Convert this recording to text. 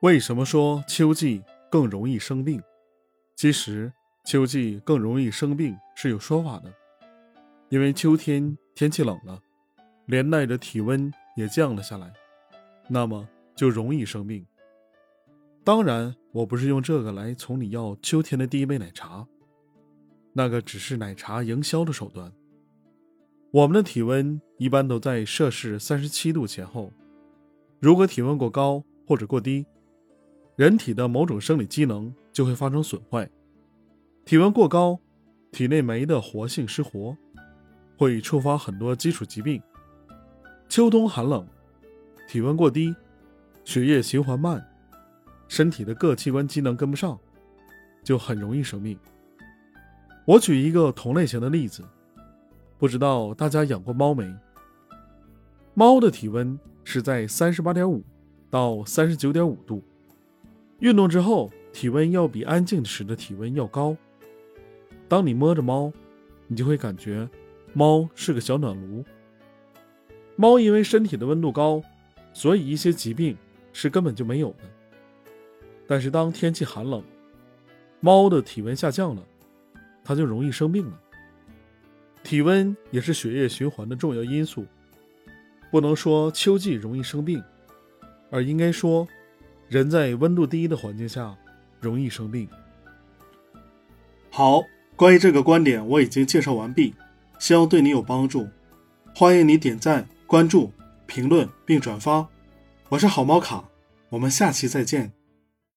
为什么说秋季更容易生病？其实，秋季更容易生病是有说法的，因为秋天天气冷了，连带着体温也降了下来，那么就容易生病。当然，我不是用这个来从你要秋天的第一杯奶茶，那个只是奶茶营销的手段。我们的体温一般都在摄氏三十七度前后，如果体温过高或者过低。人体的某种生理机能就会发生损坏，体温过高，体内酶的活性失活，会触发很多基础疾病。秋冬寒冷，体温过低，血液循环慢，身体的各器官机能跟不上，就很容易生病。我举一个同类型的例子，不知道大家养过猫没？猫的体温是在三十八点五到三十九点五度。运动之后，体温要比安静时的体温要高。当你摸着猫，你就会感觉猫是个小暖炉。猫因为身体的温度高，所以一些疾病是根本就没有的。但是当天气寒冷，猫的体温下降了，它就容易生病了。体温也是血液循环的重要因素，不能说秋季容易生病，而应该说。人在温度低的环境下容易生病。好，关于这个观点我已经介绍完毕，希望对你有帮助。欢迎你点赞、关注、评论并转发。我是好猫卡，我们下期再见。